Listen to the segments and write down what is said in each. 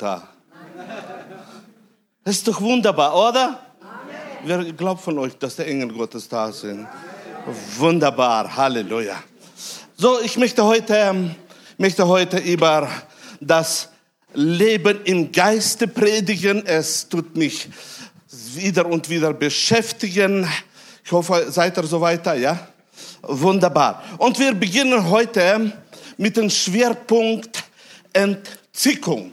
da. Das ist doch wunderbar, oder? Wer glaubt von euch, dass der Engel Gottes da sind? Wunderbar, Halleluja. So, ich möchte heute, ähm, möchte heute über das Leben im Geiste predigen. Es tut mich wieder und wieder beschäftigen. Ich hoffe, seid ihr so weiter, ja? Wunderbar. Und wir beginnen heute mit dem Schwerpunkt Entzickung.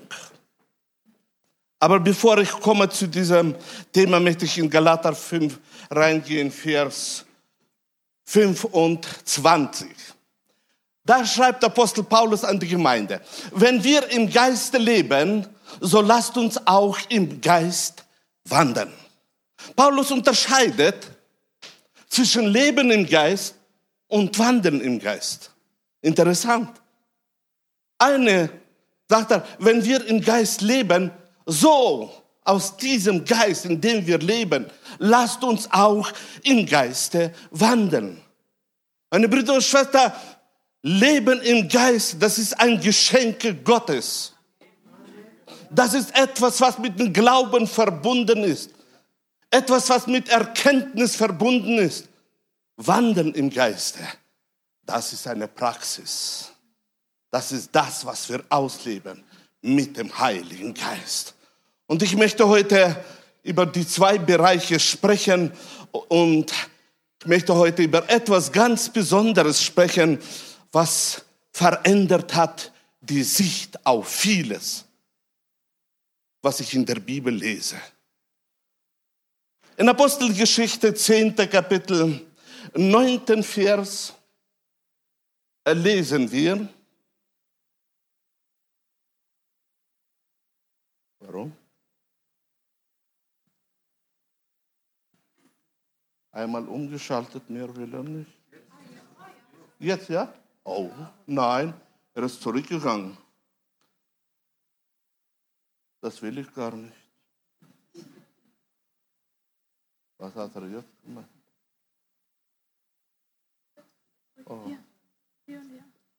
Aber bevor ich komme zu diesem Thema, möchte ich in Galater 5 reingehen, Vers 25. Da schreibt Apostel Paulus an die Gemeinde, wenn wir im Geiste leben, so lasst uns auch im Geist wandern. Paulus unterscheidet zwischen Leben im Geist und Wandern im Geist. Interessant. Eine sagt er, wenn wir im Geist leben, so aus diesem Geist, in dem wir leben, lasst uns auch im Geiste wandeln. Meine Brüder und Schwestern, Leben im Geist, das ist ein Geschenk Gottes. Das ist etwas, was mit dem Glauben verbunden ist. Etwas, was mit Erkenntnis verbunden ist. Wandeln im Geiste, das ist eine Praxis. Das ist das, was wir ausleben mit dem Heiligen Geist. Und ich möchte heute über die zwei Bereiche sprechen und ich möchte heute über etwas ganz Besonderes sprechen, was verändert hat die Sicht auf vieles, was ich in der Bibel lese. In Apostelgeschichte 10. Kapitel 9. Vers lesen wir, Warum? Einmal umgeschaltet, mehr will er nicht. Jetzt, ja? Oh, nein, er ist zurückgegangen. Das will ich gar nicht. Was hat er jetzt gemacht? Oh.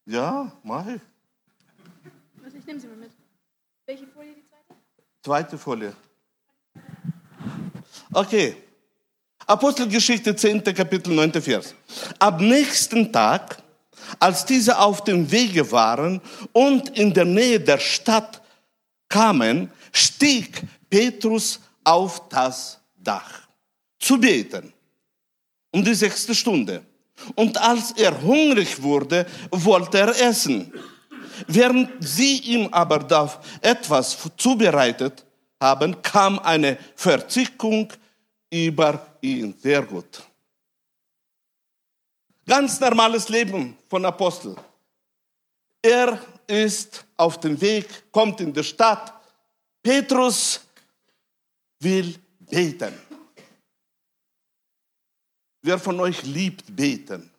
Ja, mach ich. ich nehme sie mal mit. Welche Folie die zweite? Zweite Folie. Okay. Apostelgeschichte 10. Kapitel 9. Vers. Am nächsten Tag, als diese auf dem Wege waren und in der Nähe der Stadt kamen, stieg Petrus auf das Dach zu beten. Um die sechste Stunde. Und als er hungrig wurde, wollte er essen. Während sie ihm aber etwas zubereitet haben, kam eine Verzickung über ihn. Sehr gut. Ganz normales Leben von Apostel. Er ist auf dem Weg, kommt in die Stadt. Petrus will beten. Wer von euch liebt beten?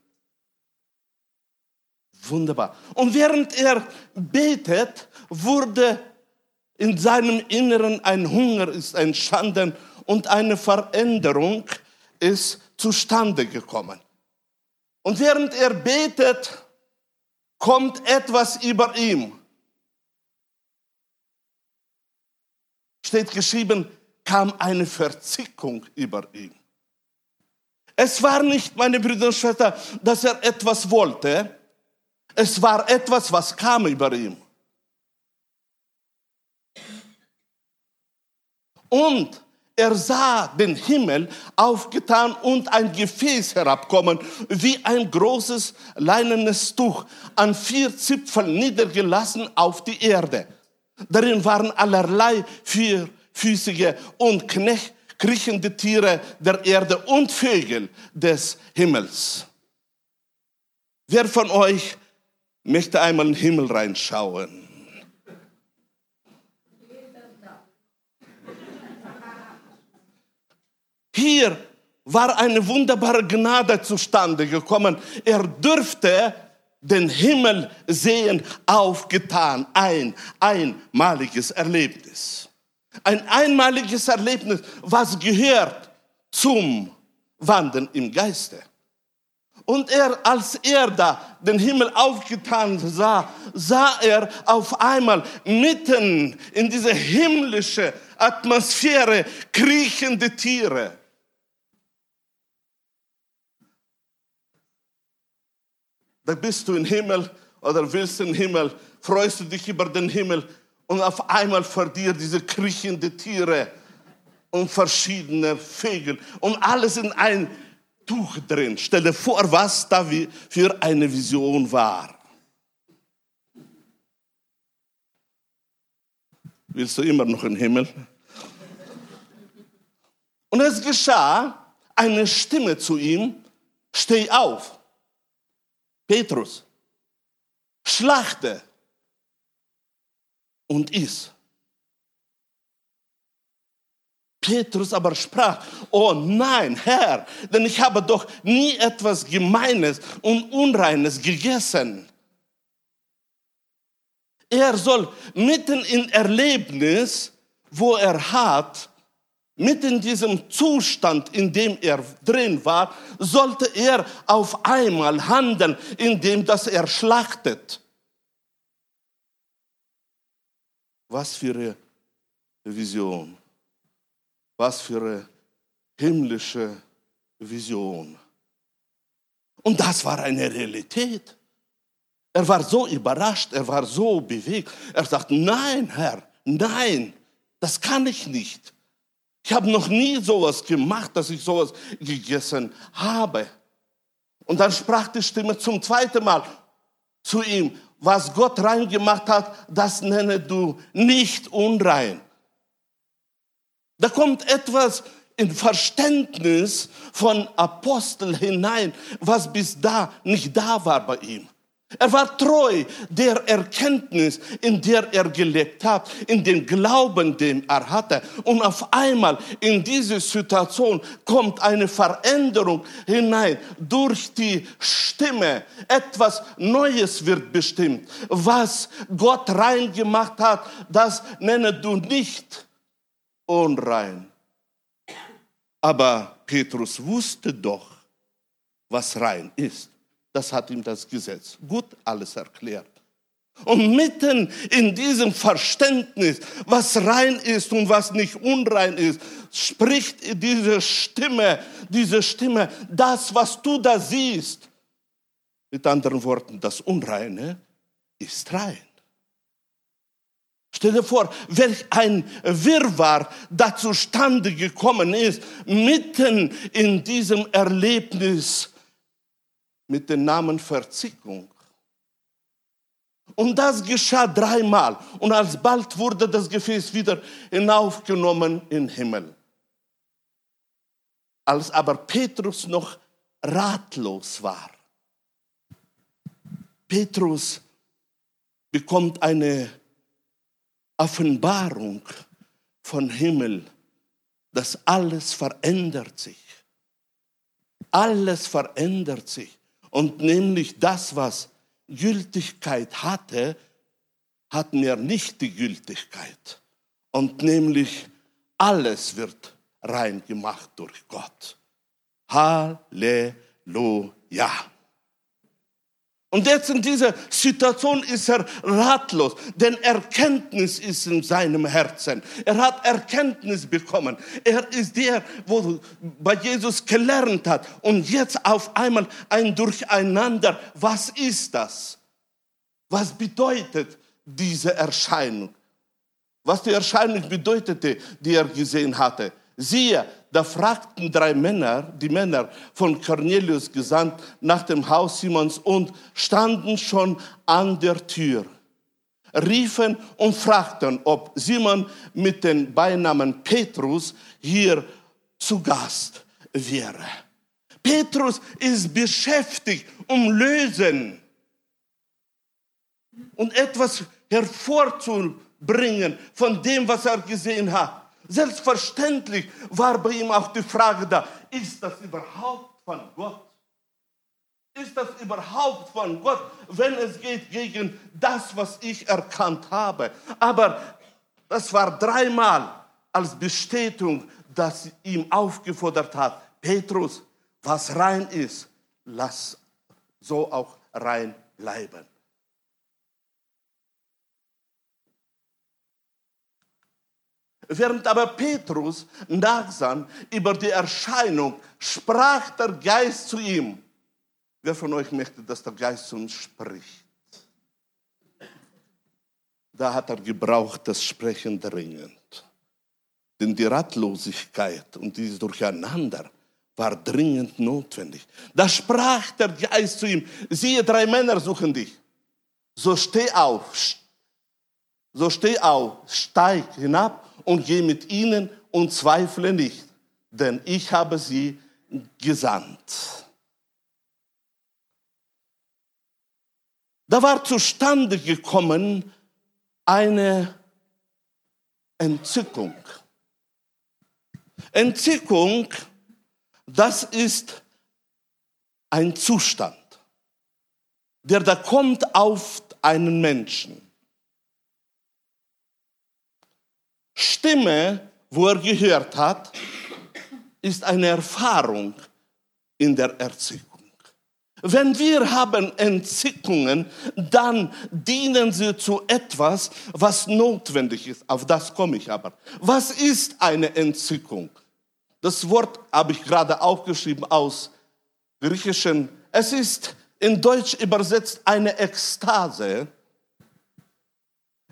Wunderbar. Und während er betet, wurde in seinem Inneren ein Hunger ist entstanden und eine Veränderung ist zustande gekommen. Und während er betet, kommt etwas über ihm. Steht geschrieben, kam eine Verzickung über ihn. Es war nicht, meine Brüder und Schwestern, dass er etwas wollte, es war etwas, was kam über ihn. Und er sah den Himmel aufgetan und ein Gefäß herabkommen, wie ein großes leinenes Tuch, an vier Zipfeln niedergelassen auf die Erde. Darin waren allerlei vierfüßige und kriechende Tiere der Erde und Vögel des Himmels. Wer von euch möchte einmal in den Himmel reinschauen. Hier war eine wunderbare Gnade zustande gekommen. Er dürfte den Himmel sehen, aufgetan. Ein einmaliges Erlebnis. Ein einmaliges Erlebnis, was gehört zum Wandern im Geiste. Und er, als er da den Himmel aufgetan sah, sah er auf einmal mitten in diese himmlische Atmosphäre kriechende Tiere. Da bist du im Himmel oder willst den Himmel, freust du dich über den Himmel und auf einmal vor diese kriechende Tiere und verschiedene Vögel und alles in ein Tuch drin. Stell dir vor, was da für eine Vision war. Willst du immer noch im Himmel? Und es geschah eine Stimme zu ihm, steh auf, Petrus, schlachte und iss. Petrus aber sprach, oh nein, Herr, denn ich habe doch nie etwas Gemeines und Unreines gegessen. Er soll mitten im Erlebnis, wo er hat, mitten in diesem Zustand, in dem er drin war, sollte er auf einmal handeln, indem dass er schlachtet. Was für eine Vision. Was für eine himmlische Vision. Und das war eine Realität. Er war so überrascht, er war so bewegt. Er sagt, nein, Herr, nein, das kann ich nicht. Ich habe noch nie sowas gemacht, dass ich sowas gegessen habe. Und dann sprach die Stimme zum zweiten Mal zu ihm, was Gott rein gemacht hat, das nenne du nicht unrein. Da kommt etwas in Verständnis von Apostel hinein, was bis da nicht da war bei ihm. Er war treu der Erkenntnis, in der er gelebt hat, in dem Glauben, den er hatte. Und auf einmal in diese Situation kommt eine Veränderung hinein durch die Stimme. Etwas Neues wird bestimmt. Was Gott rein gemacht hat, das nenne du nicht unrein. Aber Petrus wusste doch, was rein ist. Das hat ihm das Gesetz gut alles erklärt. Und mitten in diesem Verständnis, was rein ist und was nicht unrein ist, spricht diese Stimme, diese Stimme, das, was du da siehst. Mit anderen Worten, das Unreine ist rein. Stell dir vor, welch ein Wirrwarr da zustande gekommen ist, mitten in diesem Erlebnis mit dem Namen Verzickung. Und das geschah dreimal. Und alsbald wurde das Gefäß wieder hinaufgenommen in den Himmel. Als aber Petrus noch ratlos war, Petrus bekommt eine Offenbarung von Himmel, dass alles verändert sich. Alles verändert sich. Und nämlich das, was Gültigkeit hatte, hat mir nicht die Gültigkeit. Und nämlich alles wird rein gemacht durch Gott. Halleluja. Und jetzt in dieser Situation ist er ratlos, denn Erkenntnis ist in seinem Herzen. Er hat Erkenntnis bekommen. Er ist der, wo bei Jesus gelernt hat. Und jetzt auf einmal ein Durcheinander. Was ist das? Was bedeutet diese Erscheinung? Was die Erscheinung bedeutete, die er gesehen hatte. Siehe, da fragten drei Männer, die Männer von Cornelius gesandt, nach dem Haus Simons und standen schon an der Tür, riefen und fragten, ob Simon mit dem Beinamen Petrus hier zu Gast wäre. Petrus ist beschäftigt, um lösen und etwas hervorzubringen von dem, was er gesehen hat. Selbstverständlich war bei ihm auch die Frage da, ist das überhaupt von Gott? Ist das überhaupt von Gott, wenn es geht gegen das, was ich erkannt habe? Aber das war dreimal als Bestätigung, dass ihm aufgefordert hat, Petrus, was rein ist, lass so auch rein bleiben. Während aber Petrus nachsann über die Erscheinung, sprach der Geist zu ihm. Wer von euch möchte, dass der Geist zu uns spricht? Da hat er gebraucht das Sprechen dringend. Denn die Ratlosigkeit und dieses Durcheinander war dringend notwendig. Da sprach der Geist zu ihm, siehe, drei Männer suchen dich. So steh auf, so steh auf, steig hinab und geh mit ihnen und zweifle nicht, denn ich habe sie gesandt. Da war zustande gekommen eine Entzückung. Entzückung, das ist ein Zustand, der da kommt auf einen Menschen. Stimme, wo er gehört hat, ist eine Erfahrung in der Erziehung. Wenn wir haben Entzückungen, dann dienen sie zu etwas, was notwendig ist. Auf das komme ich aber. Was ist eine Entzückung? Das Wort habe ich gerade aufgeschrieben aus Griechischen. Es ist in Deutsch übersetzt eine Ekstase.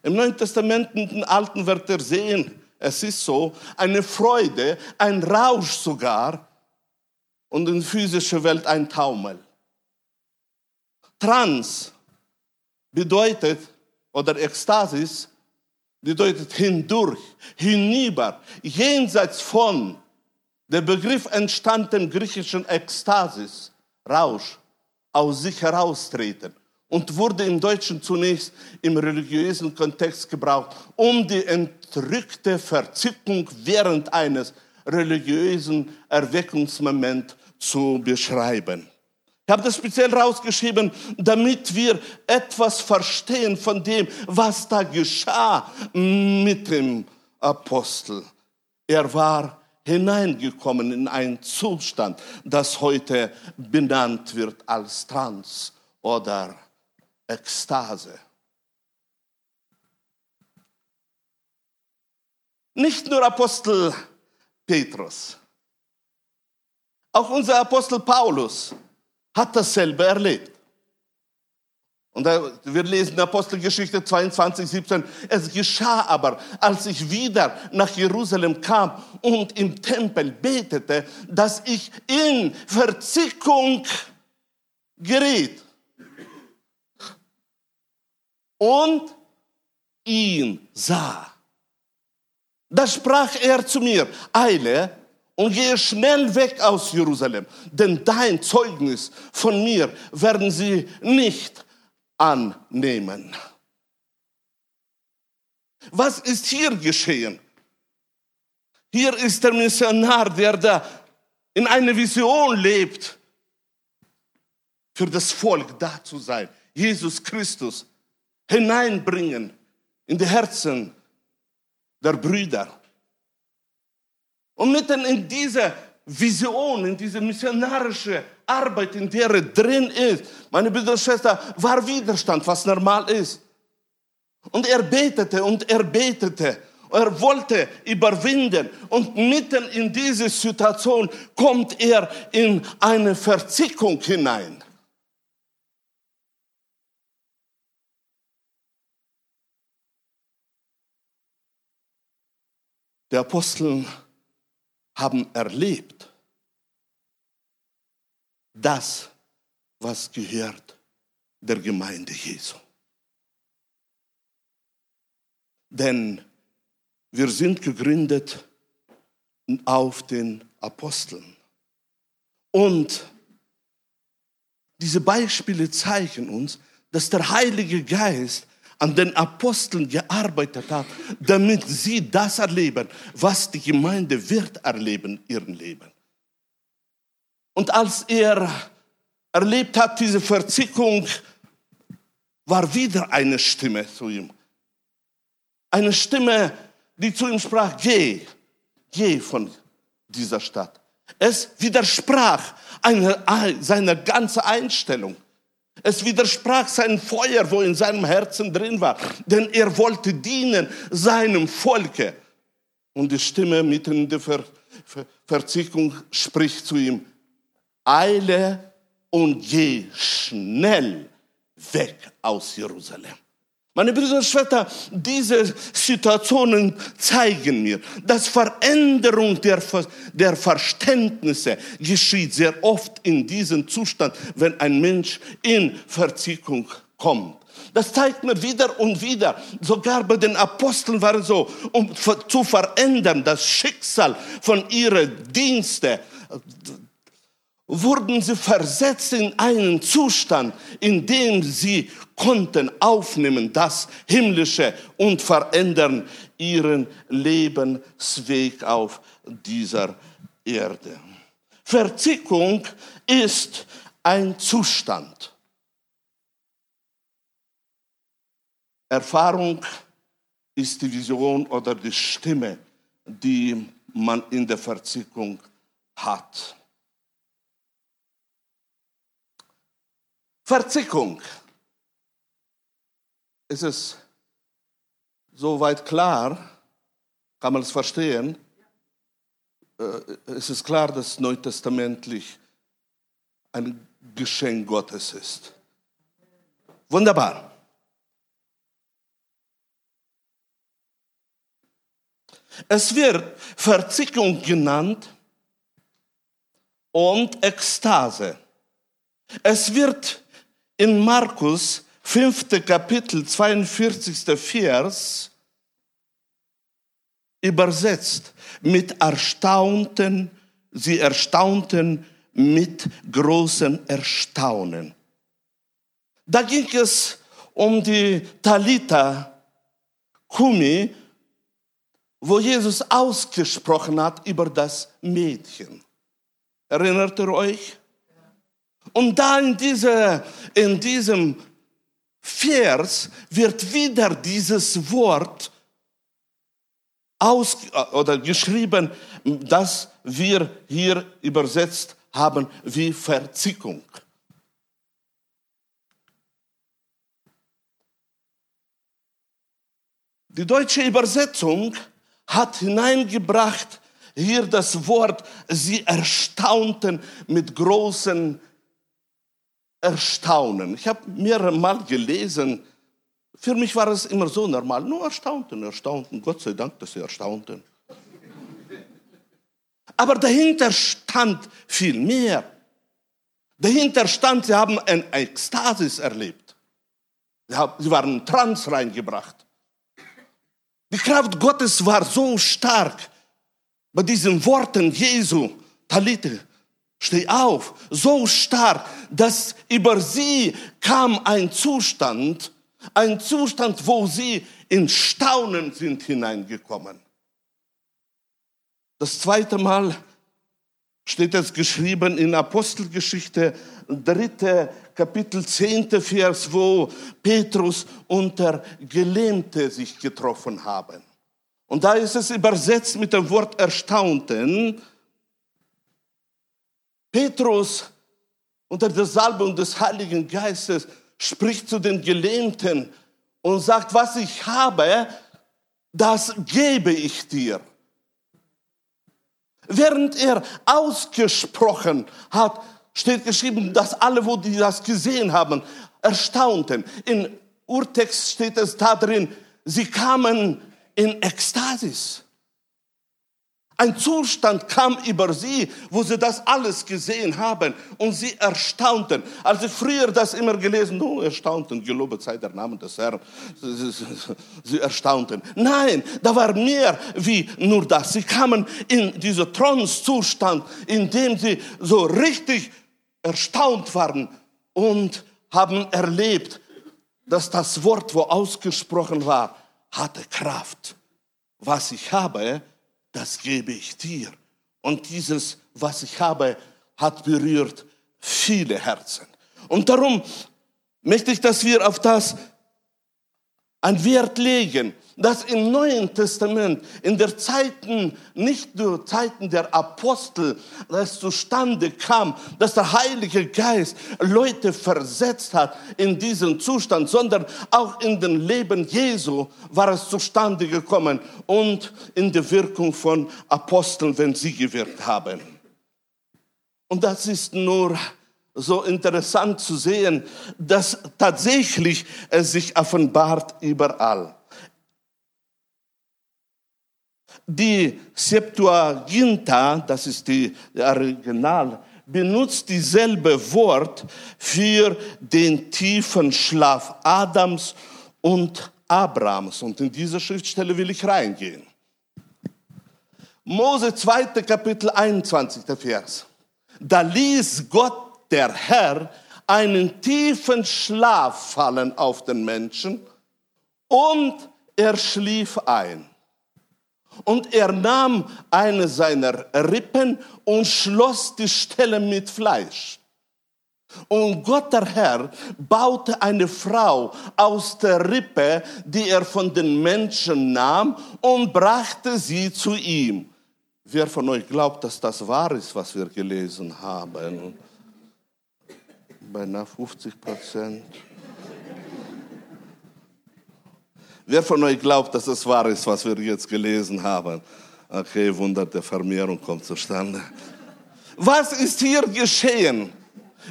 Im Neuen Testament, im Alten wird er sehen, es ist so, eine Freude, ein Rausch sogar und in physischer Welt ein Taumel. Trans bedeutet, oder Ekstasis bedeutet hindurch, hinüber, jenseits von. Der Begriff entstand im griechischen Ekstasis, Rausch, aus sich heraustreten und wurde im Deutschen zunächst im religiösen Kontext gebraucht, um die entrückte Verzückung während eines religiösen Erweckungsmoments zu beschreiben. Ich habe das speziell rausgeschrieben, damit wir etwas verstehen von dem, was da geschah mit dem Apostel. Er war hineingekommen in einen Zustand, das heute benannt wird als Trans oder Ekstase. Nicht nur Apostel Petrus, auch unser Apostel Paulus hat dasselbe erlebt. Und wir lesen Apostelgeschichte 22, 17, es geschah aber, als ich wieder nach Jerusalem kam und im Tempel betete, dass ich in Verzickung geriet und ihn sah. Da sprach er zu mir, eile und gehe schnell weg aus Jerusalem, denn dein Zeugnis von mir werden sie nicht annehmen. Was ist hier geschehen? Hier ist der Missionar, der da in einer Vision lebt, für das Volk da zu sein. Jesus Christus hineinbringen in die Herzen der Brüder. Und mitten in dieser Vision, in diese missionarische Arbeit, in der er drin ist, meine Brüder und Schwester, war Widerstand, was normal ist. Und er betete und er betete. Er wollte überwinden. Und mitten in diese Situation kommt er in eine Verzickung hinein. Die Apostel haben erlebt, das, was gehört der Gemeinde Jesu. Denn wir sind gegründet auf den Aposteln. Und diese Beispiele zeigen uns, dass der Heilige Geist an den Aposteln gearbeitet hat, damit sie das erleben, was die Gemeinde wird erleben, ihren Leben. Und als er erlebt hat, diese Verzickung, war wieder eine Stimme zu ihm. Eine Stimme, die zu ihm sprach, geh, geh von dieser Stadt. Es widersprach eine, seiner ganzen Einstellung. Es widersprach sein Feuer, wo in seinem Herzen drin war, denn er wollte dienen seinem Volke. Und die Stimme mitten in der Ver Ver Verzichtung spricht zu ihm, eile und geh schnell weg aus Jerusalem. Meine Brüder und Schwestern, diese Situationen zeigen mir, dass Veränderung der, der Verständnisse geschieht sehr oft in diesem Zustand, wenn ein Mensch in Verziehung kommt. Das zeigt mir wieder und wieder, sogar bei den Aposteln war es so, um zu verändern das Schicksal von ihren Diensten, wurden sie versetzt in einen Zustand, in dem sie konnten aufnehmen das Himmlische und verändern ihren Lebensweg auf dieser Erde. Verzickung ist ein Zustand. Erfahrung ist die Vision oder die Stimme, die man in der Verzickung hat. Verzickung. Ist es soweit klar? Kann man es verstehen? Äh, es ist klar, dass neutestamentlich ein Geschenk Gottes ist. Wunderbar. Es wird Verzickung genannt und Ekstase. Es wird in Markus 5. Kapitel 42. Vers übersetzt mit erstaunten, sie erstaunten mit großem Erstaunen. Da ging es um die Talita Kumi, wo Jesus ausgesprochen hat über das Mädchen. Erinnert ihr euch? Und da in, diese, in diesem Vers wird wieder dieses Wort aus, oder geschrieben, das wir hier übersetzt haben wie Verzickung. Die deutsche Übersetzung hat hineingebracht hier das Wort, sie erstaunten mit großen Erstaunen. Ich habe mehrere Mal gelesen, für mich war es immer so normal, nur erstaunten, erstaunten, Gott sei Dank, dass sie erstaunten. Aber dahinter stand viel mehr. Dahinter stand, sie haben ein Ekstasis erlebt. Sie waren in Trans reingebracht. Die Kraft Gottes war so stark bei diesen Worten Jesu, Talite, steh auf, so stark, dass über sie kam ein Zustand, ein Zustand, wo sie in Staunen sind hineingekommen. Das zweite Mal steht es geschrieben in Apostelgeschichte, dritte Kapitel, zehnte Vers, wo Petrus unter Gelähmte sich getroffen haben. Und da ist es übersetzt mit dem Wort Erstaunten. Petrus unter der Salbung des Heiligen Geistes spricht zu den Gelähmten und sagt, was ich habe, das gebe ich dir. Während er ausgesprochen hat, steht geschrieben, dass alle, wo die das gesehen haben, erstaunten. In Urtext steht es da drin, sie kamen in Ekstasis. Ein Zustand kam über sie, wo sie das alles gesehen haben und sie erstaunten. Als ich früher das immer gelesen, oh, erstaunten, gelobet sei der Name des Herrn. Sie erstaunten. Nein, da war mehr wie nur das. Sie kamen in diesen Trance-Zustand, in dem sie so richtig erstaunt waren und haben erlebt, dass das Wort, wo ausgesprochen war, hatte Kraft. Was ich habe, das gebe ich dir. Und dieses, was ich habe, hat berührt viele Herzen. Und darum möchte ich, dass wir auf das an Wert legen, dass im Neuen Testament, in der Zeiten, nicht nur Zeiten der Apostel, das zustande kam, dass der Heilige Geist Leute versetzt hat in diesen Zustand, sondern auch in den Leben Jesu war es zustande gekommen und in der Wirkung von Aposteln, wenn sie gewirkt haben. Und das ist nur so interessant zu sehen, dass tatsächlich es sich offenbart überall. Die Septuaginta, das ist die Original, benutzt dieselbe Wort für den tiefen Schlaf Adams und Abrahams. Und in diese Schriftstelle will ich reingehen. Mose 2. Kapitel 21. Vers. Da ließ Gott der Herr einen tiefen Schlaf fallen auf den Menschen und er schlief ein. Und er nahm eine seiner Rippen und schloss die Stelle mit Fleisch. Und Gott der Herr baute eine Frau aus der Rippe, die er von den Menschen nahm, und brachte sie zu ihm. Wer von euch glaubt, dass das wahr ist, was wir gelesen haben? Beinahe 50 Prozent. Wer von euch glaubt, dass es wahr ist, was wir jetzt gelesen haben? Okay, Wunder der Vermehrung kommt zustande. Was ist hier geschehen?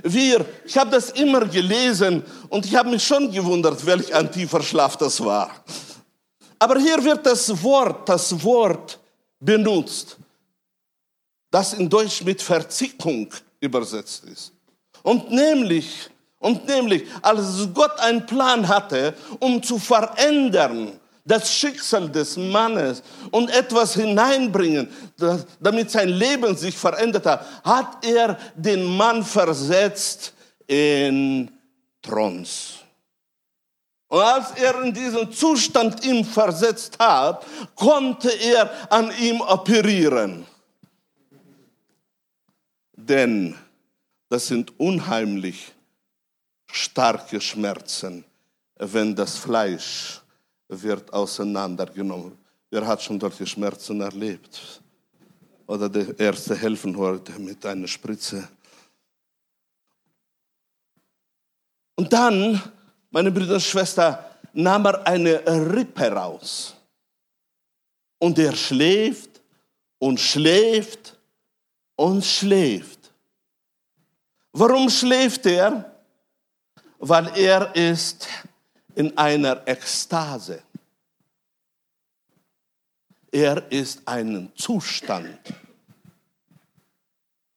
Wir, ich habe das immer gelesen und ich habe mich schon gewundert, welch ein tiefer Schlaf das war. Aber hier wird das Wort, das Wort benutzt, das in Deutsch mit Verzickung übersetzt ist. Und nämlich, und nämlich, als Gott einen Plan hatte, um zu verändern, das Schicksal des Mannes und etwas hineinbringen, damit sein Leben sich verändert hat, hat er den Mann versetzt in Trons. Und als er in diesen Zustand ihn versetzt hat, konnte er an ihm operieren. Denn das sind unheimlich starke Schmerzen, wenn das Fleisch wird auseinandergenommen. Wer hat schon solche Schmerzen erlebt? Oder der Erste helfen heute mit einer Spritze. Und dann, meine Brüder und Schwestern, nahm er eine Rippe raus. Und er schläft und schläft und schläft. Warum schläft er? Weil er ist in einer Ekstase. Er ist ein Zustand.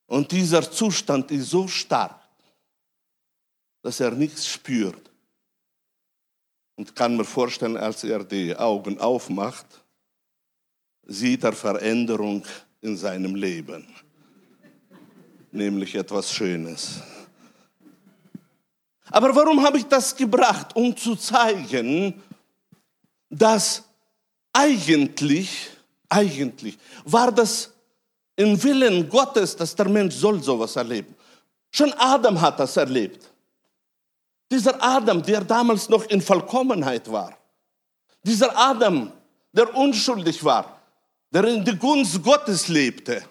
Und dieser Zustand ist so stark, dass er nichts spürt. Und kann mir vorstellen, als er die Augen aufmacht, sieht er Veränderung in seinem Leben nämlich etwas Schönes. Aber warum habe ich das gebracht? Um zu zeigen, dass eigentlich, eigentlich war das im Willen Gottes, dass der Mensch soll sowas erleben. Schon Adam hat das erlebt. Dieser Adam, der damals noch in Vollkommenheit war. Dieser Adam, der unschuldig war, der in der Gunst Gottes lebte.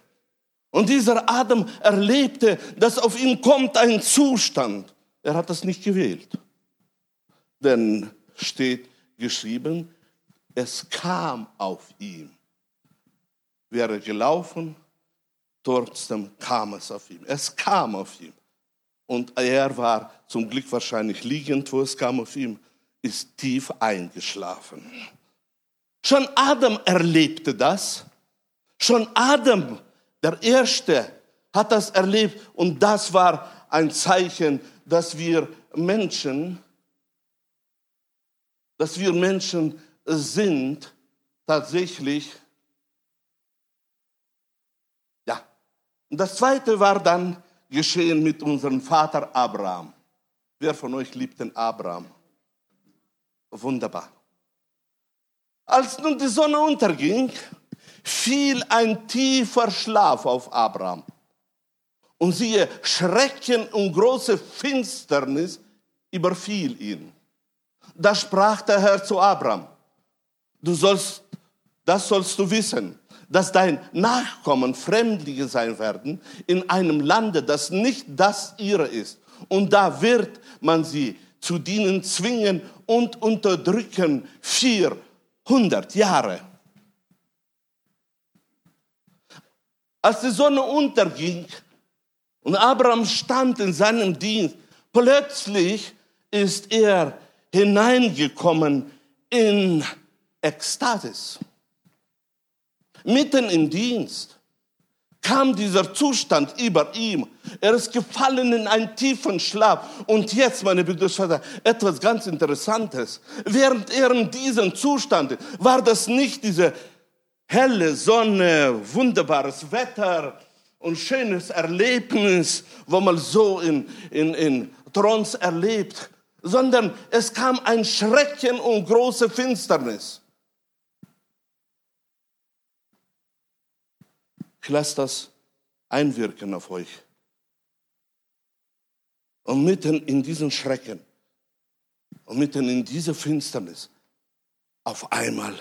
Und dieser Adam erlebte, dass auf ihn kommt ein Zustand. Er hat das nicht gewählt. Denn steht geschrieben, es kam auf ihn. Wäre gelaufen, trotzdem kam es auf ihn. Es kam auf ihn. Und er war zum Glück wahrscheinlich liegend, wo es kam auf ihn, ist tief eingeschlafen. Schon Adam erlebte das. Schon Adam der Erste hat das erlebt und das war ein Zeichen, dass wir Menschen, dass wir Menschen sind, tatsächlich. Ja. Und das Zweite war dann geschehen mit unserem Vater Abraham. Wer von euch liebt den Abraham? Wunderbar. Als nun die Sonne unterging, fiel ein tiefer Schlaf auf Abraham. Und siehe, Schrecken und große Finsternis überfiel ihn. Da sprach der Herr zu Abraham, du sollst, das sollst du wissen, dass dein Nachkommen Fremdlinge sein werden in einem Lande, das nicht das ihre ist. Und da wird man sie zu dienen zwingen und unterdrücken 400 Jahre. Als die Sonne unterging und Abraham stand in seinem Dienst, plötzlich ist er hineingekommen in Ekstasis. Mitten im Dienst kam dieser Zustand über ihm. Er ist gefallen in einen tiefen Schlaf. Und jetzt, meine Brüder etwas ganz Interessantes. Während er in diesem Zustand war das nicht diese helle Sonne, wunderbares Wetter und schönes Erlebnis, wo man so in, in, in Trance erlebt, sondern es kam ein Schrecken und große Finsternis. Ich lasse das einwirken auf euch. Und mitten in diesen Schrecken und mitten in dieser Finsternis auf einmal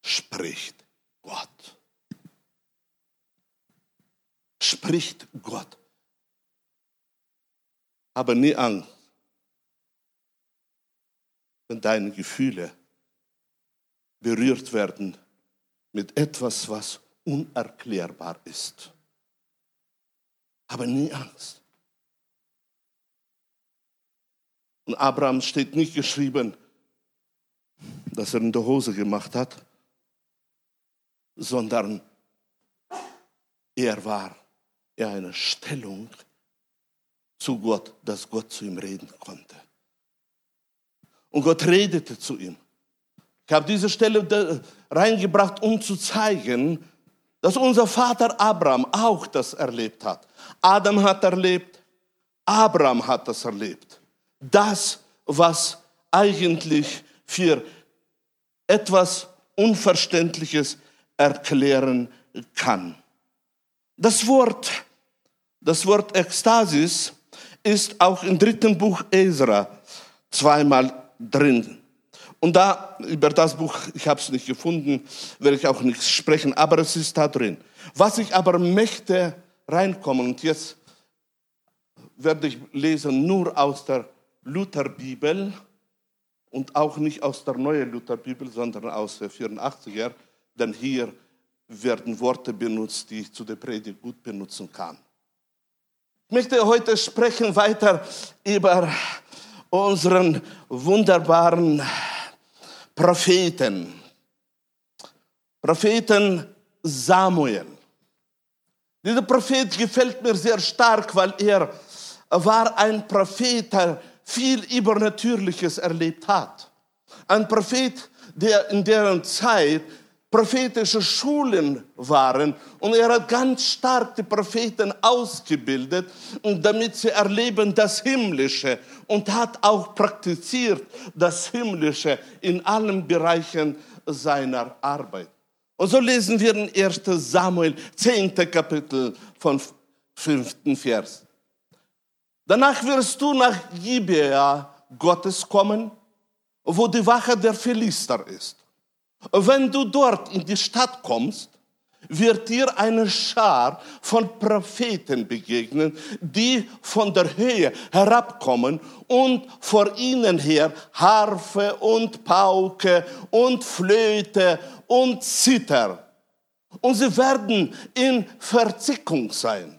spricht Gott. Spricht Gott. Aber nie Angst, wenn deine Gefühle berührt werden mit etwas, was unerklärbar ist. Aber nie Angst. Und Abraham steht nicht geschrieben, dass er in der Hose gemacht hat, sondern er war in einer Stellung zu Gott, dass Gott zu ihm reden konnte. Und Gott redete zu ihm. Ich habe diese Stelle reingebracht, um zu zeigen, dass unser Vater Abraham auch das erlebt hat. Adam hat erlebt, Abraham hat das erlebt. Das, was eigentlich für etwas Unverständliches erklären kann. Das Wort, das Wort Ekstasis ist auch im dritten Buch Ezra zweimal drin. Und da, über das Buch, ich habe es nicht gefunden, werde ich auch nicht sprechen, aber es ist da drin. Was ich aber möchte reinkommen, und jetzt werde ich lesen nur aus der Lutherbibel und auch nicht aus der neuen Lutherbibel, sondern aus der 84er, denn hier werden Worte benutzt, die ich zu der Predigt gut benutzen kann. Ich möchte heute sprechen weiter über unseren wunderbaren Propheten. Propheten Samuel. Dieser Prophet gefällt mir sehr stark, weil er war ein Prophet, der viel Übernatürliches erlebt hat. Ein Prophet, der in deren Zeit prophetische Schulen waren und er hat ganz stark die Propheten ausgebildet, damit sie erleben das Himmlische und hat auch praktiziert das Himmlische in allen Bereichen seiner Arbeit. Und so lesen wir in 1 Samuel 10. Kapitel von 5. Vers. Danach wirst du nach Gibea Gottes kommen, wo die Wache der Philister ist. Wenn du dort in die Stadt kommst, wird dir eine Schar von Propheten begegnen, die von der Höhe herabkommen und vor ihnen her Harfe und Pauke und Flöte und Zither. Und sie werden in Verzickung sein.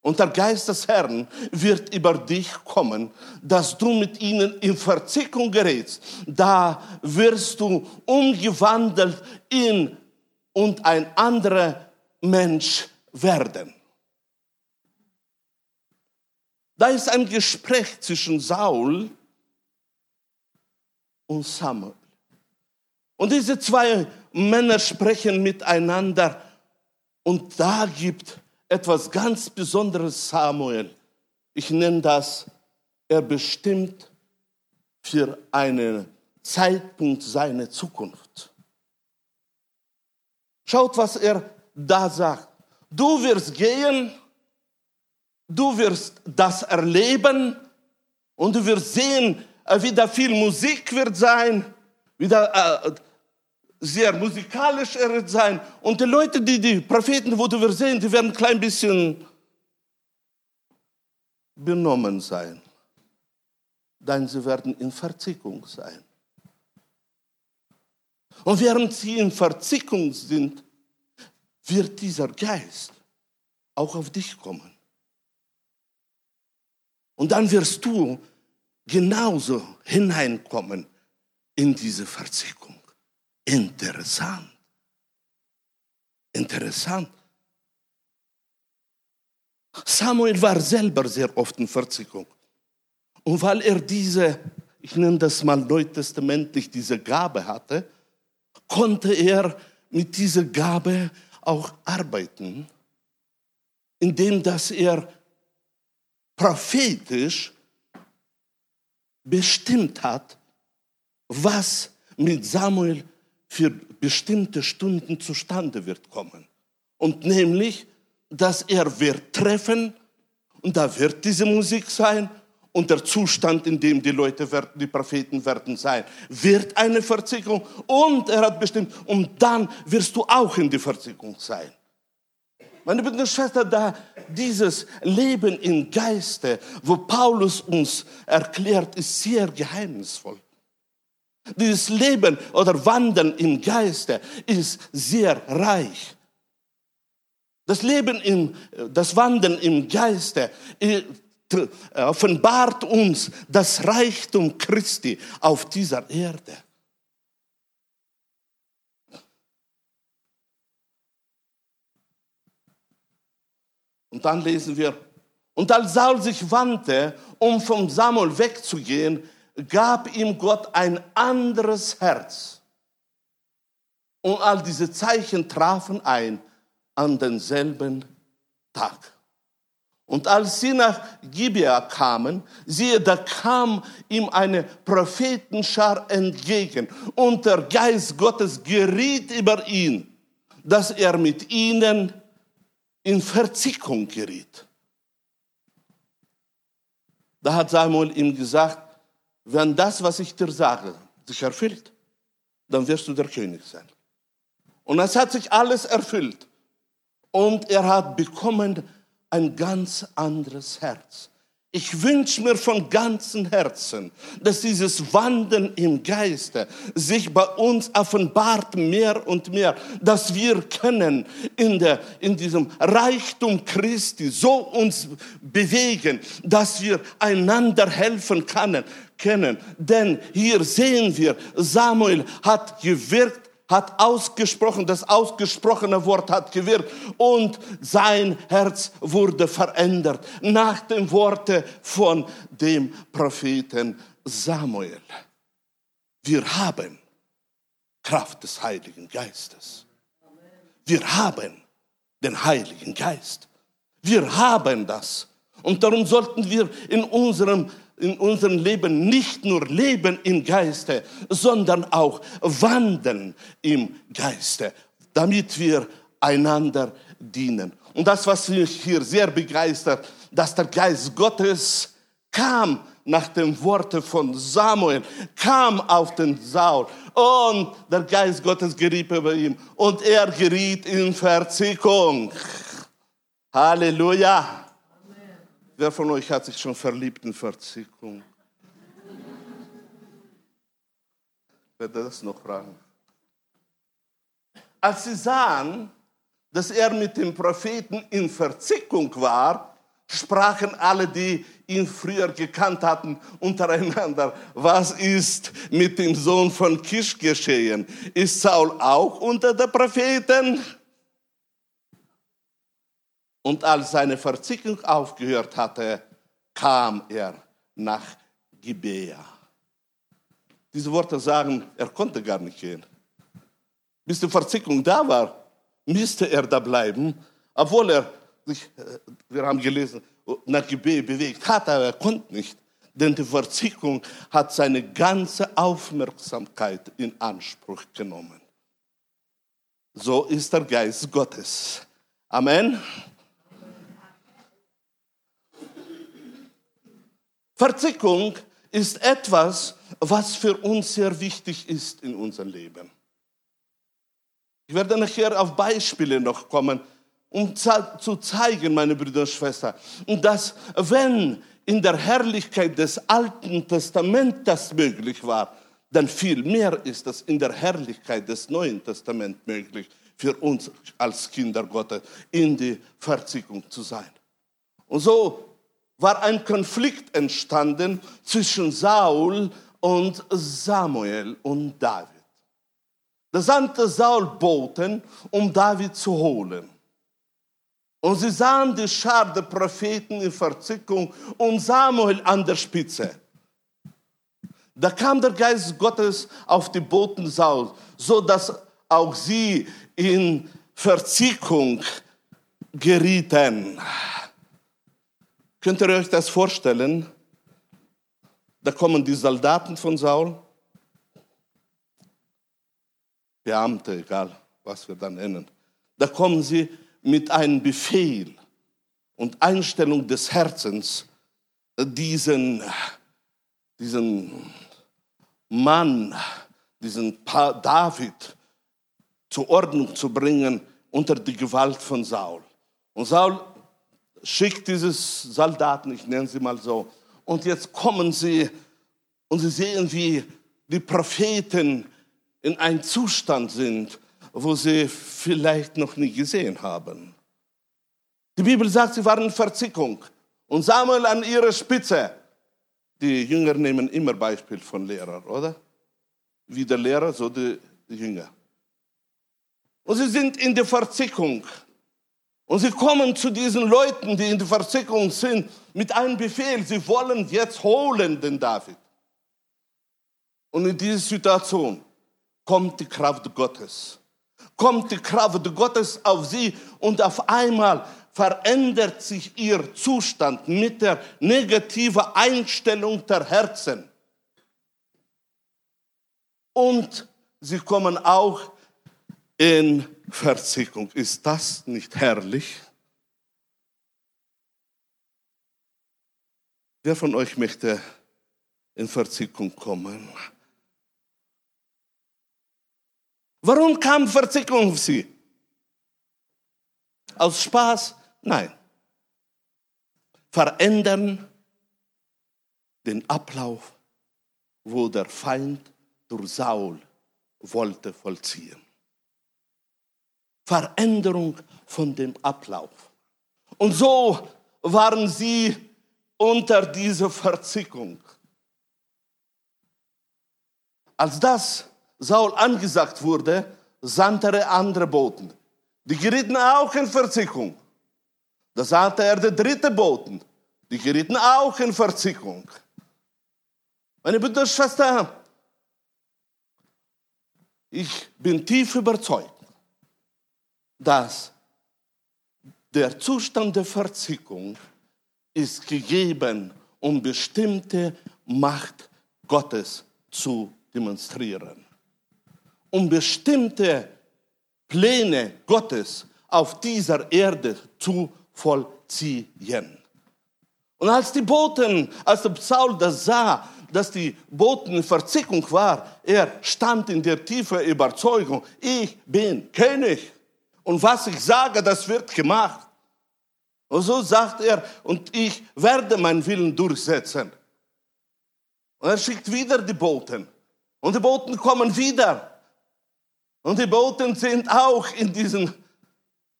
Und der Geist des Herrn wird über dich kommen, dass du mit ihnen in Verzickung gerätst. Da wirst du umgewandelt in und ein anderer Mensch werden. Da ist ein Gespräch zwischen Saul und Samuel. Und diese zwei Männer sprechen miteinander und da gibt etwas ganz Besonderes Samuel. Ich nenne das, er bestimmt für einen Zeitpunkt seine Zukunft. Schaut, was er da sagt. Du wirst gehen, du wirst das erleben und du wirst sehen, äh, wieder viel Musik wird sein, wieder äh, sehr musikalisch wird sein. Und die Leute, die die Propheten, wo wir sehen, die werden ein klein bisschen benommen sein. Denn sie werden in Verzickung sein. Und während sie in Verzickung sind, wird dieser Geist auch auf dich kommen. Und dann wirst du genauso hineinkommen in diese Verzickung. Interessant. Interessant. Samuel war selber sehr oft in Verzickung. Und weil er diese, ich nenne das mal neutestamentlich, diese Gabe hatte, konnte er mit dieser Gabe auch arbeiten, indem dass er prophetisch bestimmt hat, was mit Samuel für bestimmte Stunden zustande wird kommen. Und nämlich, dass er wird treffen und da wird diese Musik sein und der Zustand, in dem die Leute werden, die Propheten werden sein, wird eine Verzickung und er hat bestimmt, und dann wirst du auch in die Verzickung sein. Meine Brüder und Schwestern, da dieses Leben im Geiste, wo Paulus uns erklärt, ist sehr geheimnisvoll. Dieses Leben oder Wandeln im Geiste ist sehr reich. Das Leben im, das Wandeln im Geiste äh, offenbart uns das Reichtum Christi auf dieser Erde. Und dann lesen wir, und als Saul sich wandte, um vom Samuel wegzugehen, gab ihm Gott ein anderes Herz. Und all diese Zeichen trafen ein an denselben Tag. Und als sie nach Gibea kamen, siehe, da kam ihm eine Prophetenschar entgegen und der Geist Gottes geriet über ihn, dass er mit ihnen in Verzickung geriet. Da hat Samuel ihm gesagt, wenn das, was ich dir sage, sich erfüllt, dann wirst du der König sein. Und es hat sich alles erfüllt. Und er hat bekommen ein ganz anderes Herz. Ich wünsche mir von ganzem Herzen, dass dieses Wandeln im Geiste sich bei uns offenbart mehr und mehr, dass wir können in, der, in diesem Reichtum Christi so uns bewegen, dass wir einander helfen können. Können. Denn hier sehen wir, Samuel hat gewirkt hat ausgesprochen, das ausgesprochene Wort hat gewirkt und sein Herz wurde verändert nach dem Worte von dem Propheten Samuel. Wir haben Kraft des Heiligen Geistes. Wir haben den Heiligen Geist. Wir haben das. Und darum sollten wir in unserem in unserem Leben nicht nur leben im Geiste, sondern auch wandeln im Geiste, damit wir einander dienen. Und das, was mich hier sehr begeistert, dass der Geist Gottes kam nach dem Worte von Samuel, kam auf den Saul und der Geist Gottes geriet über ihm und er geriet in Verzickung. Halleluja. Wer von euch hat sich schon verliebt in Verzickung? Werde das noch fragen. Als sie sahen, dass er mit dem Propheten in Verzickung war, sprachen alle, die ihn früher gekannt hatten, untereinander, was ist mit dem Sohn von Kisch geschehen? Ist Saul auch unter den Propheten? Und als seine Verzickung aufgehört hatte, kam er nach Gibea. Diese Worte sagen, er konnte gar nicht gehen. Bis die Verzickung da war, müsste er da bleiben, obwohl er sich, äh, wir haben gelesen, nach Gibea bewegt hat, aber er konnte nicht. Denn die Verzickung hat seine ganze Aufmerksamkeit in Anspruch genommen. So ist der Geist Gottes. Amen. Verzickung ist etwas, was für uns sehr wichtig ist in unserem Leben. Ich werde nachher auf Beispiele noch kommen, um zu zeigen, meine Brüder und Schwestern, dass wenn in der Herrlichkeit des Alten Testaments das möglich war, dann viel mehr ist es in der Herrlichkeit des Neuen Testaments möglich für uns als Kinder Gottes in die Verziehung zu sein. Und so war ein Konflikt entstanden zwischen Saul und Samuel und David. Da sandte Saul Boten, um David zu holen. Und sie sahen die Schar der Propheten in Verzickung und Samuel an der Spitze. Da kam der Geist Gottes auf die Boten Saul, so dass auch sie in Verzickung gerieten. Könnt ihr euch das vorstellen? Da kommen die Soldaten von Saul, Beamte, egal was wir dann nennen. Da kommen sie mit einem Befehl und Einstellung des Herzens, diesen, diesen Mann, diesen David zur Ordnung zu bringen unter die Gewalt von Saul. Und Saul schickt dieses Soldaten, ich nenne sie mal so, und jetzt kommen sie und sie sehen, wie die Propheten in einem Zustand sind, wo sie vielleicht noch nie gesehen haben. Die Bibel sagt, sie waren in Verzickung und Samuel an ihrer Spitze. Die Jünger nehmen immer Beispiel von Lehrer, oder? Wie der Lehrer, so die Jünger. Und sie sind in der Verzickung. Und sie kommen zu diesen Leuten, die in der Verzickung sind, mit einem Befehl. Sie wollen jetzt holen den David. Und in dieser Situation kommt die Kraft Gottes. Kommt die Kraft Gottes auf sie und auf einmal verändert sich ihr Zustand mit der negativen Einstellung der Herzen. Und sie kommen auch in Verzickung. Ist das nicht herrlich? Wer von euch möchte in Verzickung kommen? Warum kam Verzickung auf sie? Aus Spaß? Nein. Verändern den Ablauf, wo der Feind durch Saul wollte vollziehen. Veränderung von dem Ablauf. Und so waren sie unter dieser Verzickung. Als das Saul angesagt wurde, sandte er andere Boten. Die gerieten auch in Verzickung. Da sandte er die dritte Boten. Die gerieten auch in Verzickung. Meine Brüder und Schwestern, ich bin tief überzeugt, dass der Zustand der Verzickung ist gegeben, um bestimmte Macht Gottes zu demonstrieren um bestimmte Pläne Gottes auf dieser Erde zu vollziehen. Und als die Boten, als der Saul das sah, dass die Boten in Verzickung war, er stand in der tiefen Überzeugung, ich bin König. Und was ich sage, das wird gemacht. Und so sagt er, und ich werde meinen Willen durchsetzen. Und er schickt wieder die Boten. Und die Boten kommen wieder. Und die Boten sind auch in diesem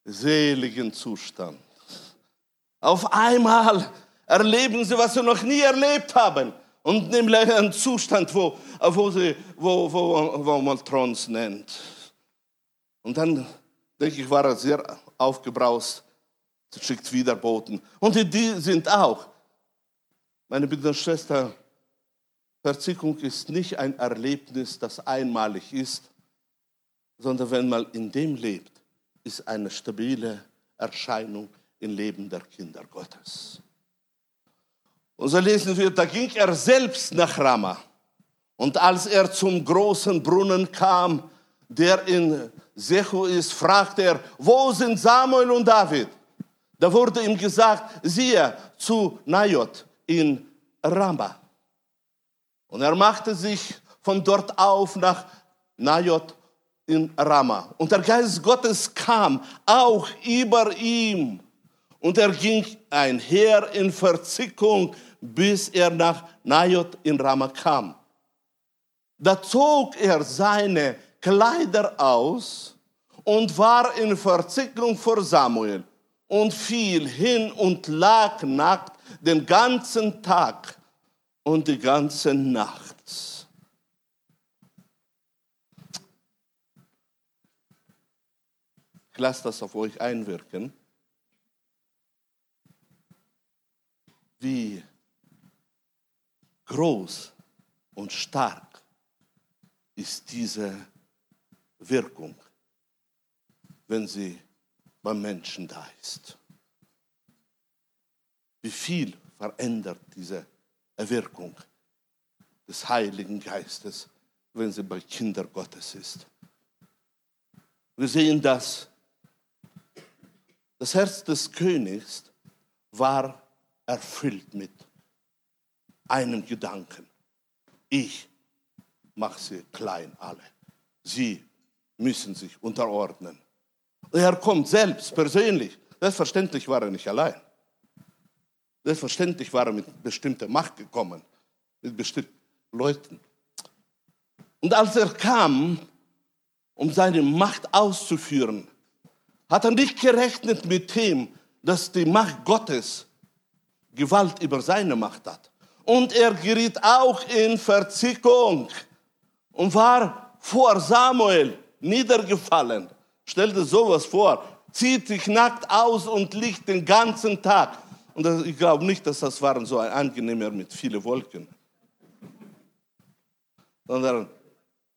seligen Zustand. Auf einmal erleben sie, was sie noch nie erlebt haben. Und nämlich einen Zustand, wo, wo, sie, wo, wo, wo man Trons nennt. Und dann, denke ich, war er sehr aufgebraust. Schickt wieder Boten. Und die sind auch. Meine Brüder und Schwestern, Verzickung ist nicht ein Erlebnis, das einmalig ist, sondern wenn man in dem lebt, ist eine stabile Erscheinung im Leben der Kinder Gottes. Und so lesen wir, da ging er selbst nach Rama. Und als er zum großen Brunnen kam, der in Sechu ist, fragte er, wo sind Samuel und David? Da wurde ihm gesagt, siehe zu Najot in Rama. Und er machte sich von dort auf nach Najot in Rama. Und der Geist Gottes kam auch über ihm. Und er ging einher in Verzickung, bis er nach Najot in Rama kam. Da zog er seine Kleider aus und war in Verzickung vor Samuel und fiel hin und lag nackt den ganzen Tag und die ganze Nacht. Ich lasse das auf euch einwirken. Wie groß und stark ist diese Wirkung, wenn sie beim Menschen da ist. Wie viel verändert diese Wirkung des Heiligen Geistes, wenn sie bei Kindern Gottes ist. Wir sehen das das Herz des Königs war erfüllt mit einem Gedanken. Ich mache sie klein alle. Sie müssen sich unterordnen. Er kommt selbst persönlich. Selbstverständlich war er nicht allein. Selbstverständlich war er mit bestimmter Macht gekommen, mit bestimmten Leuten. Und als er kam, um seine Macht auszuführen, hat er nicht gerechnet mit dem, dass die Macht Gottes Gewalt über seine Macht hat. Und er geriet auch in Verzickung und war vor Samuel niedergefallen. Stell dir sowas vor, zieht sich nackt aus und liegt den ganzen Tag. Und ich glaube nicht, dass das waren so ein angenehmer mit vielen Wolken. Sondern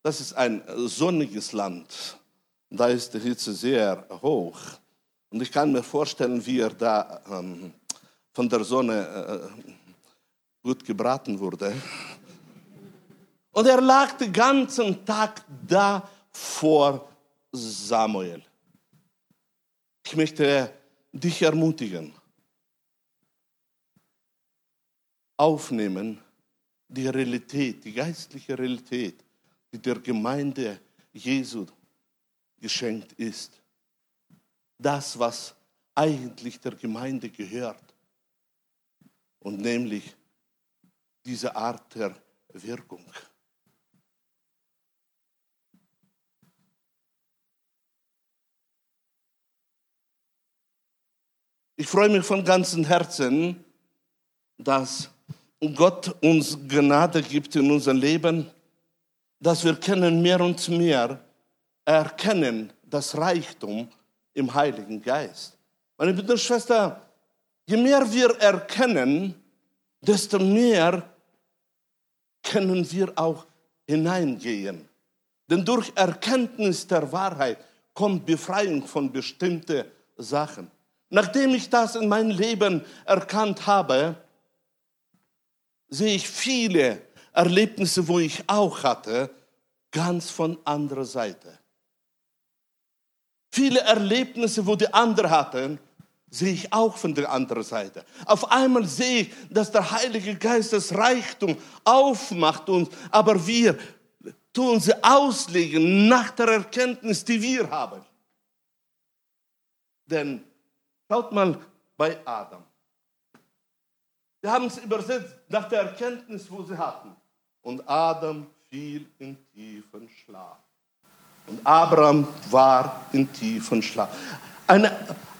das ist ein sonniges Land da ist die Hitze sehr hoch. Und ich kann mir vorstellen, wie er da ähm, von der Sonne äh, gut gebraten wurde. Und er lag den ganzen Tag da vor Samuel. Ich möchte dich ermutigen, aufnehmen die Realität, die geistliche Realität, die der Gemeinde Jesu geschenkt ist. Das, was eigentlich der Gemeinde gehört. Und nämlich diese Art der Wirkung. Ich freue mich von ganzem Herzen, dass Gott uns Gnade gibt in unserem Leben, dass wir können mehr und mehr erkennen das Reichtum im Heiligen Geist. Meine Brüder und Schwestern, je mehr wir erkennen, desto mehr können wir auch hineingehen. Denn durch Erkenntnis der Wahrheit kommt Befreiung von bestimmten Sachen. Nachdem ich das in meinem Leben erkannt habe, sehe ich viele Erlebnisse, wo ich auch hatte, ganz von anderer Seite. Viele Erlebnisse, wo die anderen hatten, sehe ich auch von der anderen Seite. Auf einmal sehe ich, dass der Heilige Geist das Reichtum aufmacht uns, aber wir tun sie auslegen nach der Erkenntnis, die wir haben. Denn schaut mal bei Adam. Wir haben es übersetzt nach der Erkenntnis, wo sie hatten. Und Adam fiel in tiefen Schlaf. Und Abraham war in tiefen Schlaf. Eine,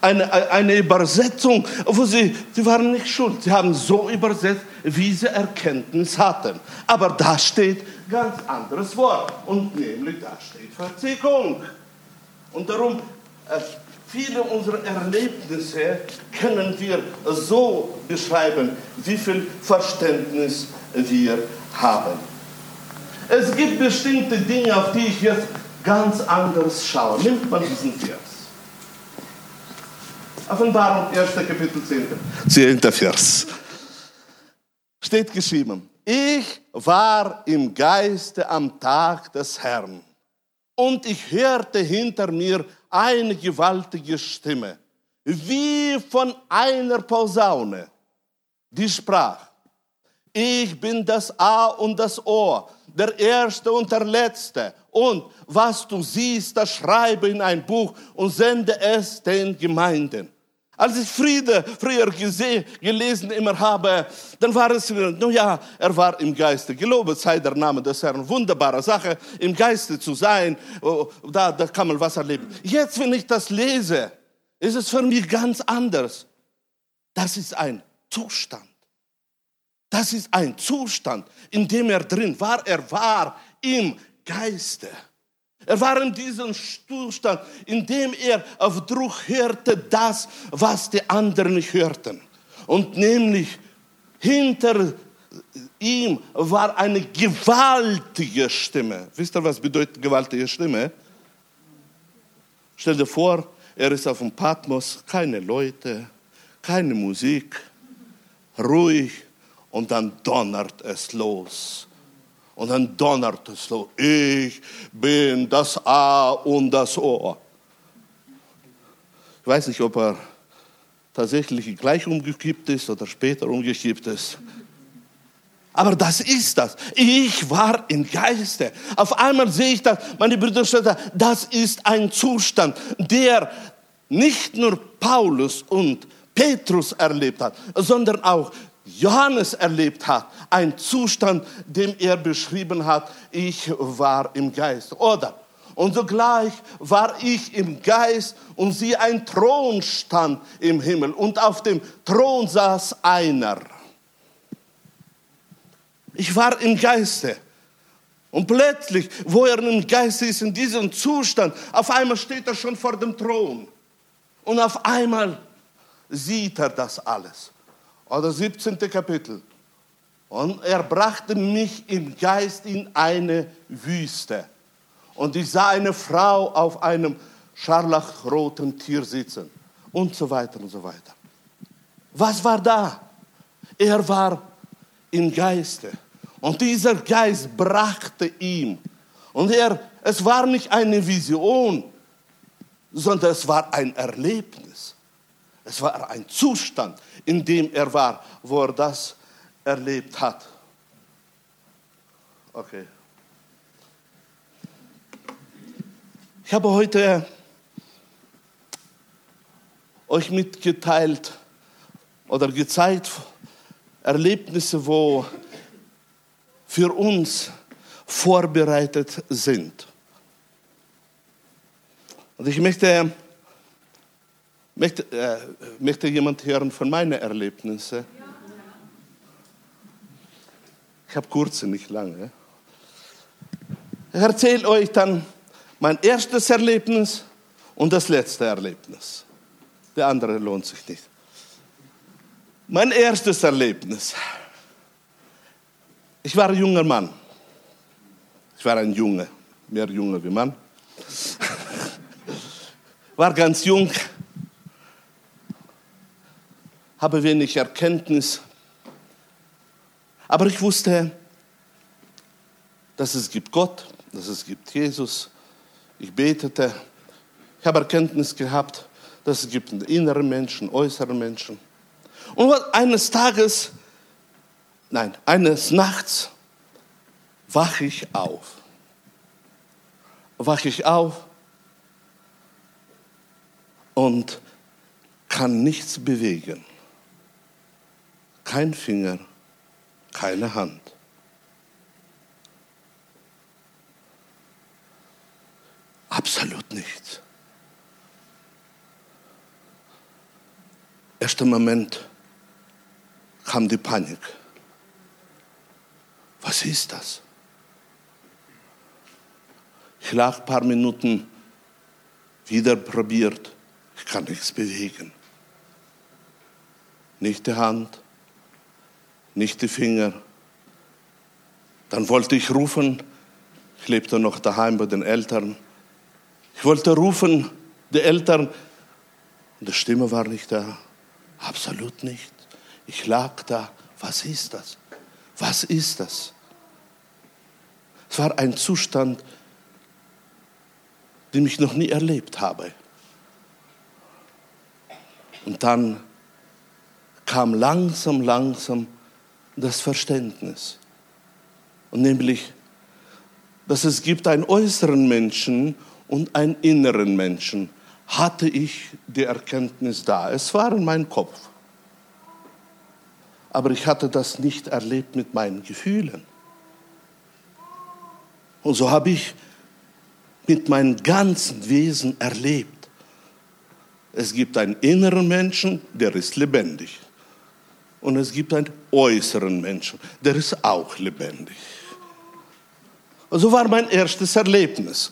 eine, eine Übersetzung, wo sie, sie waren nicht schuld. Sie haben so übersetzt, wie sie Erkenntnis hatten. Aber da steht ganz anderes Wort. Und nämlich da steht Verzickung. Und darum, viele unserer Erlebnisse können wir so beschreiben, wie viel Verständnis wir haben. Es gibt bestimmte Dinge, auf die ich jetzt ganz anders schauen. Nimmt man diesen Vers. Offenbarung, 1. Kapitel 10. 10. Vers. Steht geschrieben, ich war im Geiste am Tag des Herrn und ich hörte hinter mir eine gewaltige Stimme, wie von einer Posaune, die sprach, Ich bin das A und das O, der Erste und der Letzte. Und was du siehst, das schreibe in ein Buch und sende es den Gemeinden. Als ich Friede früher gesehen, gelesen immer habe, dann war es, nun ja, er war im Geiste. Gelobet sei der Name des Herrn. Wunderbare Sache, im Geiste zu sein. Oh, da, da kann man was erleben. Jetzt, wenn ich das lese, ist es für mich ganz anders. Das ist ein Zustand. Das ist ein Zustand, in dem er drin war. Er war im Geiste. Er war in diesem Zustand, in dem er auf Druck hörte das, was die anderen nicht hörten. Und nämlich hinter ihm war eine gewaltige Stimme. Wisst ihr, was bedeutet gewaltige Stimme? Stell dir vor, er ist auf dem Patmos, keine Leute, keine Musik, ruhig und dann donnert es los. Und dann donnert es so, ich bin das A und das O. Ich weiß nicht, ob er tatsächlich gleich umgekippt ist oder später umgekippt ist. Aber das ist das. Ich war im Geiste. Auf einmal sehe ich das, meine Brüder und Schwestern, das ist ein Zustand, der nicht nur Paulus und Petrus erlebt hat, sondern auch Johannes erlebt hat, ein Zustand, den er beschrieben hat, ich war im Geist. Oder, und sogleich war ich im Geist und sie ein Thron stand im Himmel und auf dem Thron saß einer. Ich war im Geiste. Und plötzlich, wo er im Geist ist, in diesem Zustand, auf einmal steht er schon vor dem Thron. Und auf einmal sieht er das alles oder 17. Kapitel. Und er brachte mich im Geist in eine Wüste. Und ich sah eine Frau auf einem scharlachroten Tier sitzen. Und so weiter und so weiter. Was war da? Er war im Geiste. Und dieser Geist brachte ihm. Und er, es war nicht eine Vision, sondern es war ein Erlebnis. Es war ein Zustand, in dem er war, wo er das erlebt hat. Okay. Ich habe heute euch mitgeteilt oder gezeigt Erlebnisse, wo für uns vorbereitet sind. Und ich möchte Möchte, äh, möchte jemand hören von meinen Erlebnissen? Ich habe kurze, nicht lange. Ich erzähle euch dann mein erstes Erlebnis und das letzte Erlebnis. Der andere lohnt sich nicht. Mein erstes Erlebnis. Ich war ein junger Mann. Ich war ein Junge, mehr Junge wie Mann. War ganz jung, habe wenig Erkenntnis. Aber ich wusste, dass es gibt Gott, dass es gibt Jesus. Ich betete. Ich habe Erkenntnis gehabt, dass es gibt innere Menschen, äußere Menschen. Und eines Tages, nein, eines Nachts wache ich auf. Wache ich auf und kann nichts bewegen. Kein Finger, keine Hand. Absolut nichts. Erster Moment kam die Panik. Was ist das? Ich lag ein paar Minuten, wieder probiert, ich kann nichts bewegen. Nicht die Hand, nicht die Finger. Dann wollte ich rufen, ich lebte noch daheim bei den Eltern. Ich wollte rufen, die Eltern, und die Stimme war nicht da. Absolut nicht. Ich lag da. Was ist das? Was ist das? Es war ein Zustand, den ich noch nie erlebt habe. Und dann kam langsam, langsam das Verständnis. Und nämlich, dass es gibt einen äußeren Menschen und einen inneren Menschen. Hatte ich die Erkenntnis da. Es war in meinem Kopf. Aber ich hatte das nicht erlebt mit meinen Gefühlen. Und so habe ich mit meinem ganzen Wesen erlebt. Es gibt einen inneren Menschen, der ist lebendig. Und es gibt einen äußeren Menschen, der ist auch lebendig. So war mein erstes Erlebnis.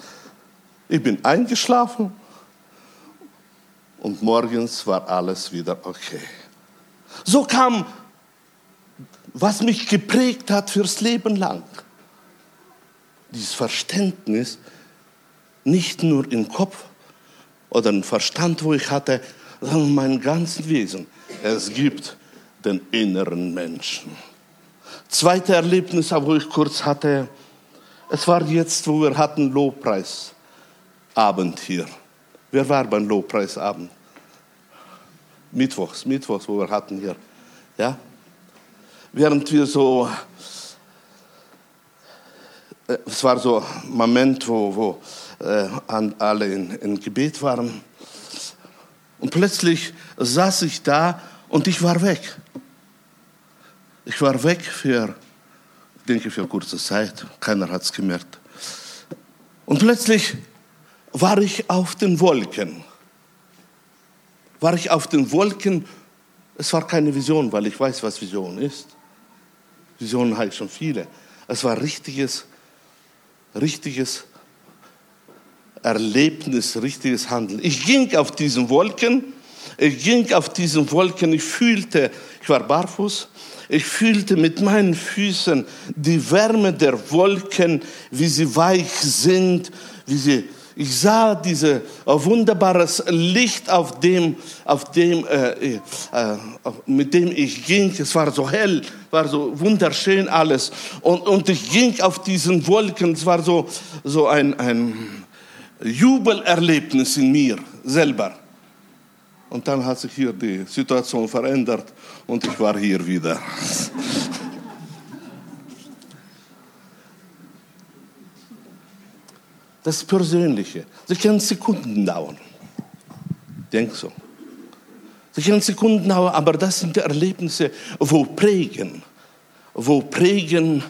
Ich bin eingeschlafen und morgens war alles wieder okay. So kam, was mich geprägt hat fürs Leben lang. Dieses Verständnis, nicht nur im Kopf oder im Verstand, wo ich hatte, sondern in meinem ganzen Wesen. Es gibt den inneren Menschen. Zweite Erlebnis, wo ich kurz hatte, es war jetzt, wo wir hatten Lobpreisabend hier. Wer war beim Lobpreisabend? Mittwochs, Mittwochs, wo wir hatten hier. Ja? Während wir so, äh, es war so ein Moment, wo, wo äh, alle in, in Gebet waren. Und plötzlich saß ich da und ich war weg. Ich war weg für, ich denke, für kurze Zeit. Keiner hat es gemerkt. Und plötzlich war ich auf den Wolken. War ich auf den Wolken. Es war keine Vision, weil ich weiß, was Vision ist. Visionen ich schon viele. Es war richtiges, richtiges Erlebnis, richtiges Handeln. Ich ging auf diesen Wolken, ich ging auf diesen Wolken, ich fühlte, ich war barfuß, ich fühlte mit meinen Füßen die Wärme der Wolken, wie sie weich sind, wie sie ich sah dieses wunderbares Licht auf dem, auf dem, äh, äh, mit dem ich ging. Es war so hell, war so wunderschön alles. Und, und ich ging auf diesen Wolken. Es war so, so ein, ein Jubelerlebnis in mir selber. Und dann hat sich hier die Situation verändert und ich war hier wieder. Das Persönliche. Sie können Sekunden dauern. Denk so. Sie können Sekunden dauern, aber das sind die Erlebnisse, wo prägen, wo prägen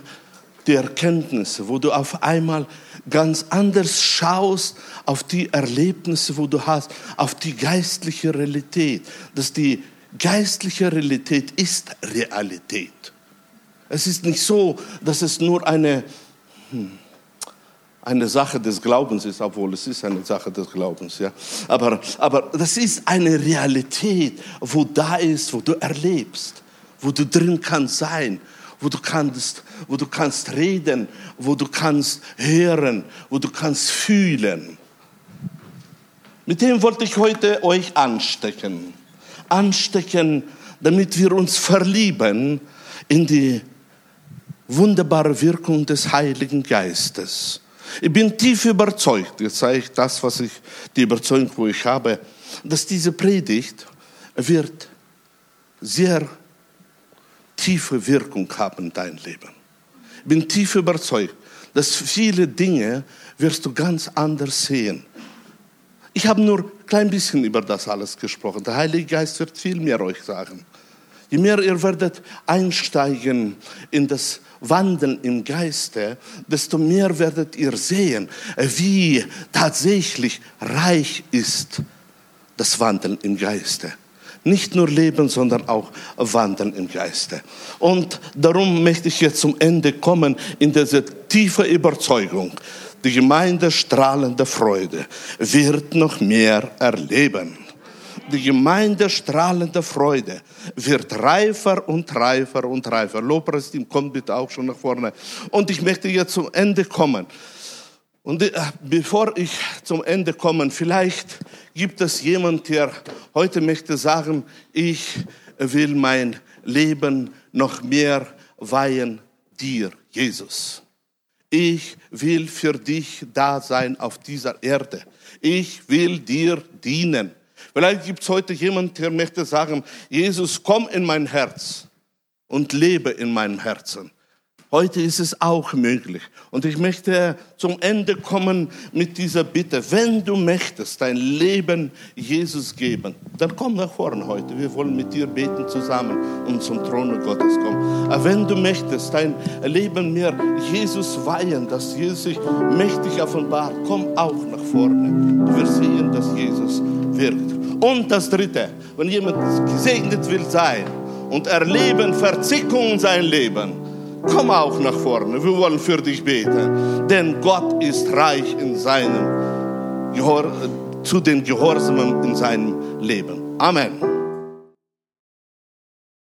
die Erkenntnisse, wo du auf einmal ganz anders schaust auf die Erlebnisse, wo du hast, auf die geistliche Realität. Dass die geistliche Realität ist Realität. Es ist nicht so, dass es nur eine, hm, eine Sache des Glaubens ist, obwohl es ist eine Sache des Glaubens, ja. Aber, aber das ist eine Realität, wo da ist, wo du erlebst, wo du drin kannst sein, wo du kannst, wo du kannst reden, wo du kannst hören, wo du kannst fühlen. Mit dem wollte ich heute euch anstecken. Anstecken, damit wir uns verlieben in die wunderbare Wirkung des Heiligen Geistes. Ich bin tief überzeugt, jetzt sage ich das, was ich, die Überzeugung, wo ich habe, dass diese Predigt wird sehr tiefe Wirkung haben in dein Leben. Ich bin tief überzeugt, dass viele Dinge wirst du ganz anders sehen. Ich habe nur ein klein bisschen über das alles gesprochen. Der Heilige Geist wird viel mehr euch sagen. Je mehr ihr werdet einsteigen in das Wandeln im Geiste, desto mehr werdet ihr sehen, wie tatsächlich reich ist das Wandeln im Geiste. Nicht nur leben, sondern auch wandeln im Geiste. Und darum möchte ich jetzt zum Ende kommen in diese tiefe Überzeugung. Die Gemeinde strahlende Freude wird noch mehr erleben. Die Gemeinde strahlende Freude wird reifer und reifer und reifer. Lobpreisteam, kommt bitte auch schon nach vorne. Und ich möchte jetzt zum Ende kommen. Und äh, bevor ich zum Ende komme, vielleicht gibt es jemand, der heute möchte sagen, ich will mein Leben noch mehr weihen dir, Jesus. Ich will für dich da sein auf dieser Erde. Ich will dir dienen. Vielleicht gibt es heute jemand, der möchte sagen, Jesus, komm in mein Herz. und lebe in meinem Herzen. Heute ist es auch möglich. Und ich möchte zum Ende kommen mit dieser Bitte. Wenn du möchtest dein Leben Jesus geben, dann komm nach vorne heute. Wir wollen mit dir beten zusammen und zum Throne Gottes kommen. Aber wenn du möchtest dein Leben mir Jesus weihen, dass Jesus sich mächtig offenbart, komm auch nach vorne. Du wirst sehen, dass Jesus wirkt. Und das Dritte, wenn jemand gesegnet will sein und erleben Verzickung in sein Leben, Komm auch nach vorne, wir wollen für dich beten. Denn Gott ist reich in seinem zu den Gehorsamen in seinem Leben. Amen.